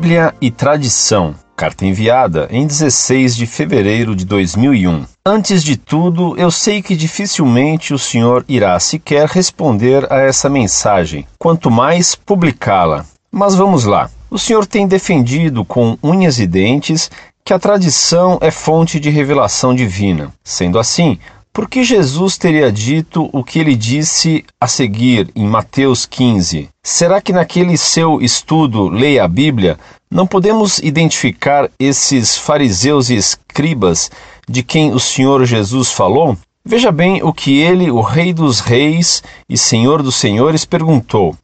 Bíblia e Tradição. Carta enviada em 16 de fevereiro de 2001. Antes de tudo, eu sei que dificilmente o senhor irá sequer responder a essa mensagem, quanto mais publicá-la. Mas vamos lá. O senhor tem defendido com unhas e dentes que a tradição é fonte de revelação divina. Sendo assim, por que Jesus teria dito o que ele disse a seguir em Mateus 15? Será que naquele seu estudo Leia a Bíblia não podemos identificar esses fariseus e escribas de quem o Senhor Jesus falou? Veja bem o que ele, o Rei dos Reis e Senhor dos Senhores, perguntou.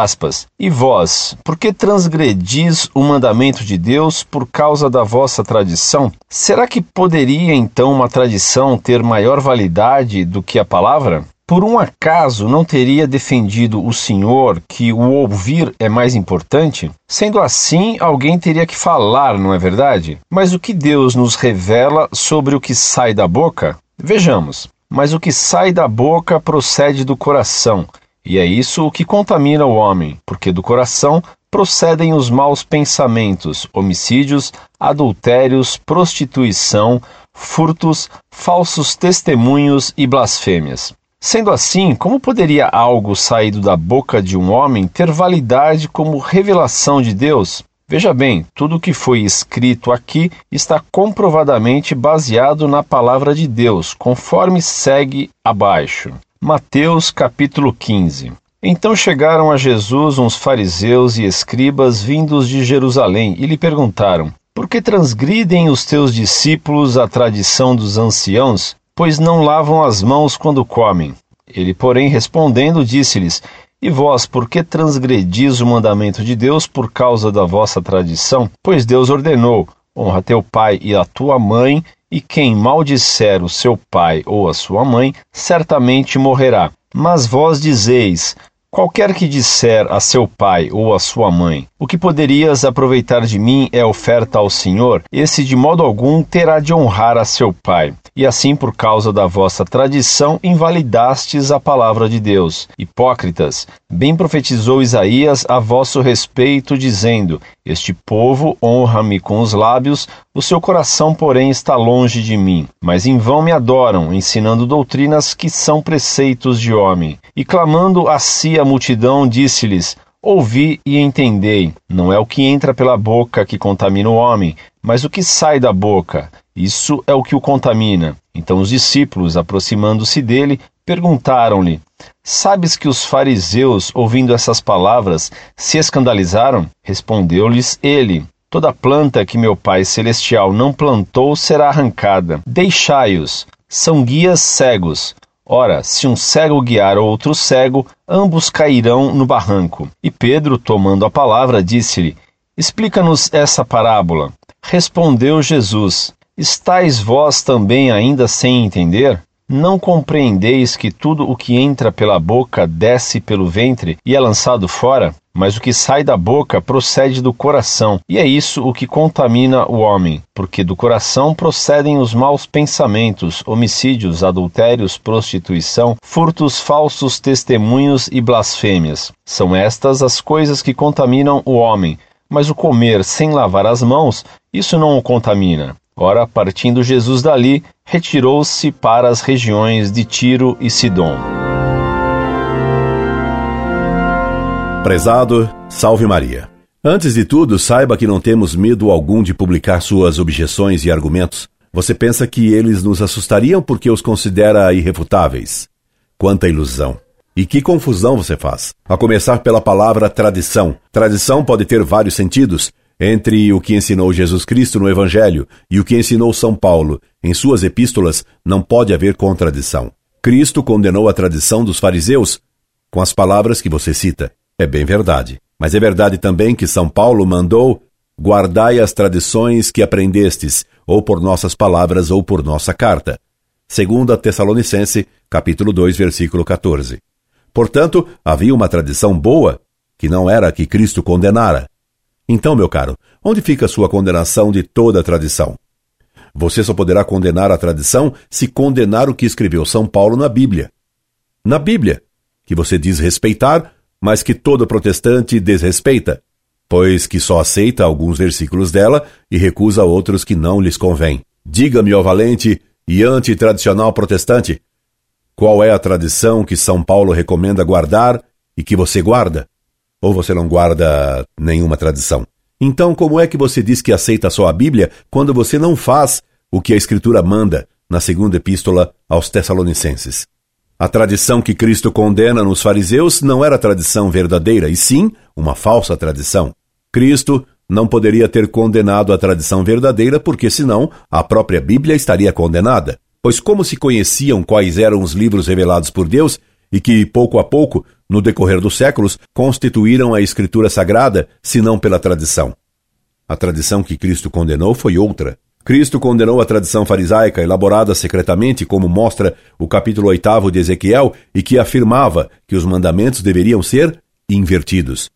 Aspas. E vós, por que transgredis o mandamento de Deus por causa da vossa tradição? Será que poderia então uma tradição ter maior validade do que a palavra? Por um acaso não teria defendido o Senhor que o ouvir é mais importante? Sendo assim, alguém teria que falar, não é verdade? Mas o que Deus nos revela sobre o que sai da boca? Vejamos. Mas o que sai da boca procede do coração e é isso o que contamina o homem, porque do coração procedem os maus pensamentos, homicídios, adultérios, prostituição, furtos, falsos testemunhos e blasfêmias. Sendo assim, como poderia algo saído da boca de um homem ter validade como revelação de Deus? Veja bem, tudo o que foi escrito aqui está comprovadamente baseado na palavra de Deus, conforme segue abaixo. Mateus capítulo 15 Então chegaram a Jesus uns fariseus e escribas vindos de Jerusalém e lhe perguntaram: Por que transgridem os teus discípulos a tradição dos anciãos, pois não lavam as mãos quando comem? Ele, porém, respondendo, disse-lhes: E vós, por que transgredis o mandamento de Deus por causa da vossa tradição? Pois Deus ordenou: Honra teu pai e a tua mãe, e quem maldisser o seu pai ou a sua mãe, certamente morrerá. Mas vós dizeis: Qualquer que disser a seu pai ou a sua mãe, o que poderias aproveitar de mim é oferta ao Senhor, esse de modo algum terá de honrar a seu pai e assim por causa da vossa tradição invalidastes a palavra de Deus. Hipócritas, bem profetizou Isaías a vosso respeito, dizendo: Este povo honra-me com os lábios, o seu coração, porém, está longe de mim. Mas em vão me adoram, ensinando doutrinas que são preceitos de homem. E clamando a si a multidão, disse-lhes: Ouvi e entendei. Não é o que entra pela boca que contamina o homem, mas o que sai da boca. Isso é o que o contamina. Então os discípulos, aproximando-se dele, perguntaram-lhe: Sabes que os fariseus, ouvindo essas palavras, se escandalizaram? Respondeu-lhes ele: Toda planta que meu Pai Celestial não plantou será arrancada. Deixai-os, são guias cegos. Ora, se um cego guiar outro cego, ambos cairão no barranco. E Pedro, tomando a palavra, disse-lhe: Explica-nos essa parábola. Respondeu Jesus: Estais vós também ainda sem entender? Não compreendeis que tudo o que entra pela boca desce pelo ventre e é lançado fora? Mas o que sai da boca procede do coração, e é isso o que contamina o homem, porque do coração procedem os maus pensamentos, homicídios, adultérios, prostituição, furtos, falsos testemunhos e blasfêmias. São estas as coisas que contaminam o homem, mas o comer sem lavar as mãos, isso não o contamina. Ora, partindo Jesus dali, retirou-se para as regiões de Tiro e Sidom. Prezado, salve Maria. Antes de tudo, saiba que não temos medo algum de publicar suas objeções e argumentos. Você pensa que eles nos assustariam porque os considera irrefutáveis? Quanta ilusão! E que confusão você faz? A começar pela palavra tradição. Tradição pode ter vários sentidos, entre o que ensinou Jesus Cristo no Evangelho e o que ensinou São Paulo em suas epístolas, não pode haver contradição. Cristo condenou a tradição dos fariseus com as palavras que você cita. É bem verdade. Mas é verdade também que São Paulo mandou guardai as tradições que aprendestes, ou por nossas palavras ou por nossa carta. Segunda Tessalonicense, capítulo 2, versículo 14. Portanto, havia uma tradição boa, que não era a que Cristo condenara. Então, meu caro, onde fica sua condenação de toda a tradição? Você só poderá condenar a tradição se condenar o que escreveu São Paulo na Bíblia. Na Bíblia, que você diz respeitar, mas que todo protestante desrespeita. pois que só aceita alguns versículos dela e recusa outros que não lhes convêm. Diga-me, ó valente e antitradicional protestante, qual é a tradição que São Paulo recomenda guardar e que você guarda? Ou você não guarda nenhuma tradição? Então, como é que você diz que aceita só a Bíblia quando você não faz o que a Escritura manda na segunda epístola aos Tessalonicenses? A tradição que Cristo condena nos fariseus não era tradição verdadeira, e sim uma falsa tradição. Cristo não poderia ter condenado a tradição verdadeira, porque senão a própria Bíblia estaria condenada. Pois, como se conheciam quais eram os livros revelados por Deus e que, pouco a pouco, no decorrer dos séculos, constituíram a Escritura Sagrada, se não pela tradição? A tradição que Cristo condenou foi outra. Cristo condenou a tradição farisaica, elaborada secretamente, como mostra o capítulo 8 de Ezequiel, e que afirmava que os mandamentos deveriam ser invertidos.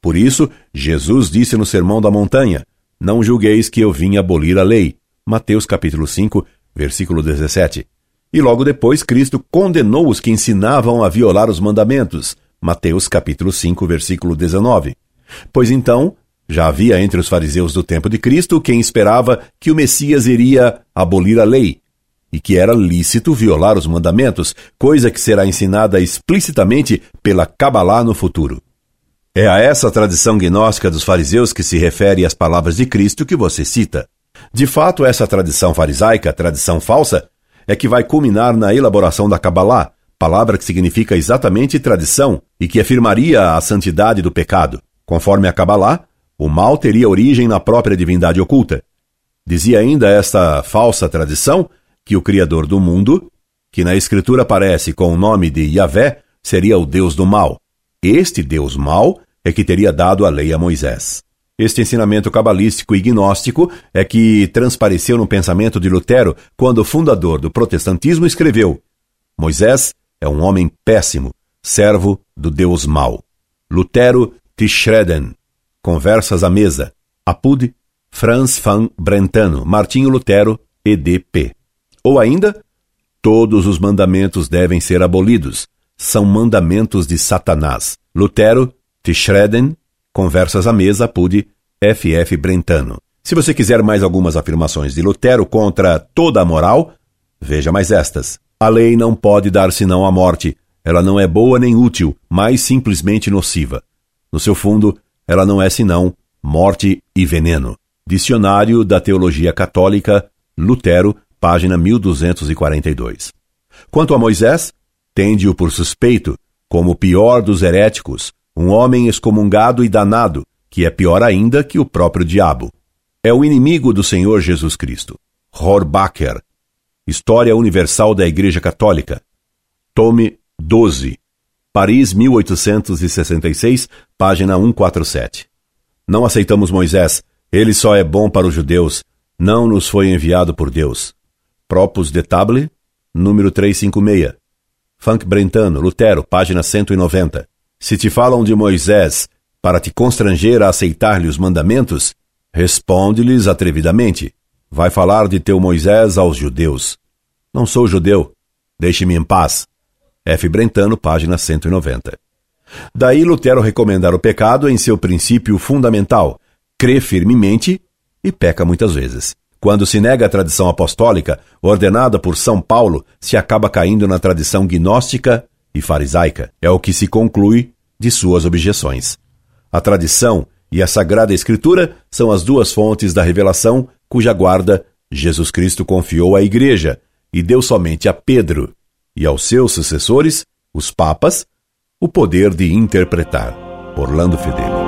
Por isso, Jesus disse no Sermão da Montanha: Não julgueis que eu vim abolir a lei. Mateus capítulo 5, versículo 17. E logo depois, Cristo condenou os que ensinavam a violar os mandamentos. Mateus capítulo 5, versículo 19. Pois então, já havia entre os fariseus do tempo de Cristo quem esperava que o Messias iria abolir a lei e que era lícito violar os mandamentos, coisa que será ensinada explicitamente pela Kabbalah no futuro. É a essa tradição gnóstica dos fariseus que se refere as palavras de Cristo que você cita. De fato, essa tradição farisaica, tradição falsa, é que vai culminar na elaboração da Kabbalah, palavra que significa exatamente tradição e que afirmaria a santidade do pecado. Conforme a Kabbalah, o mal teria origem na própria divindade oculta. Dizia ainda esta falsa tradição que o Criador do mundo, que na Escritura aparece com o nome de Yahvé, seria o Deus do mal. Este Deus mau é que teria dado a lei a Moisés. Este ensinamento cabalístico e gnóstico é que transpareceu no pensamento de Lutero quando o fundador do protestantismo escreveu: Moisés é um homem péssimo, servo do Deus mau. Lutero Tischreden, Conversas à Mesa, Apud, Franz van Brentano, Martinho Lutero, EDP. Ou ainda, todos os mandamentos devem ser abolidos. São mandamentos de Satanás. Lutero, Tischreden, Conversas à Mesa, Apud, FF Brentano. Se você quiser mais algumas afirmações de Lutero contra toda a moral, veja mais estas. A lei não pode dar senão a morte. Ela não é boa nem útil, mas simplesmente nociva. No seu fundo, ela não é senão morte e veneno. Dicionário da Teologia Católica, Lutero, página 1242. Quanto a Moisés, tende-o por suspeito, como o pior dos heréticos, um homem excomungado e danado, que é pior ainda que o próprio diabo. É o inimigo do Senhor Jesus Cristo. Horbacher, História Universal da Igreja Católica, tome 12, Paris, 1866, página 147. Não aceitamos Moisés, ele só é bom para os judeus, não nos foi enviado por Deus. Propos de Table, número 356. Funk Brentano, Lutero, página 190. Se te falam de Moisés para te constranger a aceitar-lhe os mandamentos, responde-lhes atrevidamente. Vai falar de teu Moisés aos judeus. Não sou judeu. Deixe-me em paz. F. Brentano, página 190. Daí Lutero recomendar o pecado em seu princípio fundamental, crê firmemente e peca muitas vezes. Quando se nega a tradição apostólica, ordenada por São Paulo, se acaba caindo na tradição gnóstica e farisaica. É o que se conclui de suas objeções. A tradição e a Sagrada Escritura são as duas fontes da revelação cuja guarda Jesus Cristo confiou à Igreja e deu somente a Pedro e aos seus sucessores, os papas, o poder de interpretar. Orlando Fedeli.